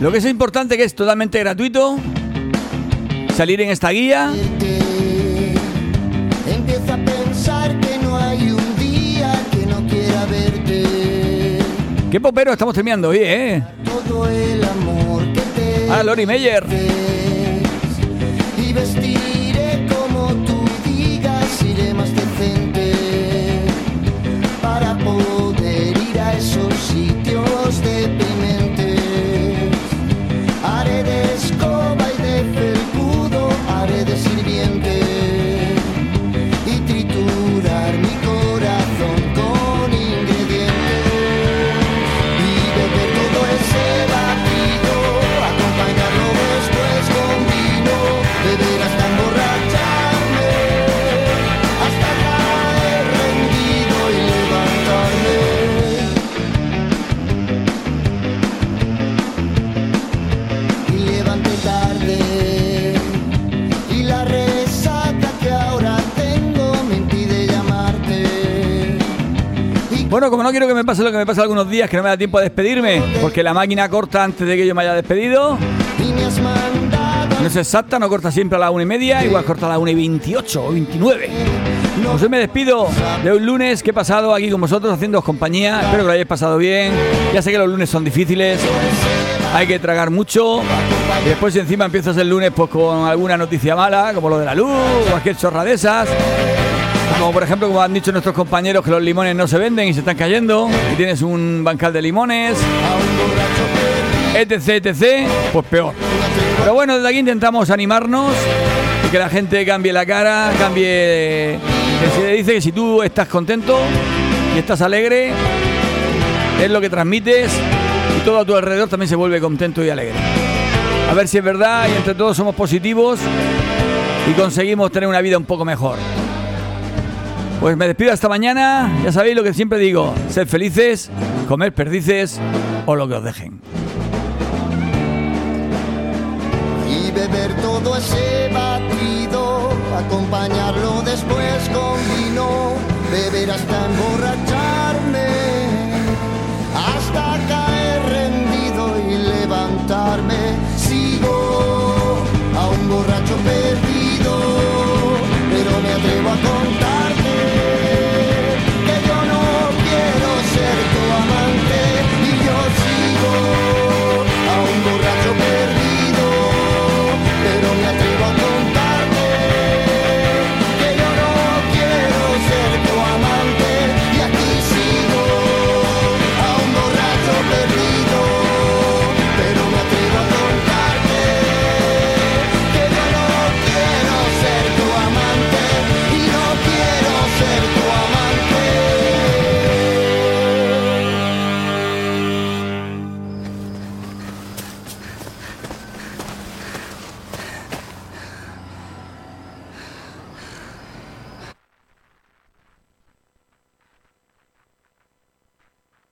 Lo que es importante que es totalmente gratuito. Salir en esta guía. Empieza a pensar que no hay un día que no quiera verte. Qué popero estamos terminando hoy, ¿eh? Todo el amor que te Ah, Lori Meyer. y Bueno, como no quiero que me pase lo que me pasa algunos días, que no me da tiempo a despedirme, porque la máquina corta antes de que yo me haya despedido. No es exacta, no corta siempre a la 1 y media, igual corta a la 1 y 28 o 29. Pues hoy me despido de un lunes que he pasado aquí con vosotros haciendo compañía. Espero que lo hayáis pasado bien. Ya sé que los lunes son difíciles, hay que tragar mucho. Y después, encima empiezas el lunes pues con alguna noticia mala, como lo de la luz, cualquier chorra de esas. Como por ejemplo, como han dicho nuestros compañeros, que los limones no se venden y se están cayendo. Y tienes un bancal de limones. Etc, etc. Pues peor. Pero bueno, desde aquí intentamos animarnos y que la gente cambie la cara, cambie. Dice que si tú estás contento y estás alegre, es lo que transmites y todo a tu alrededor también se vuelve contento y alegre. A ver si es verdad y entre todos somos positivos y conseguimos tener una vida un poco mejor. Pues me despido hasta mañana. Ya sabéis lo que siempre digo: sed felices, comer perdices o lo que os dejen. y beber todo ese batido, acompañarlo después con vino, beber hasta emborrachar.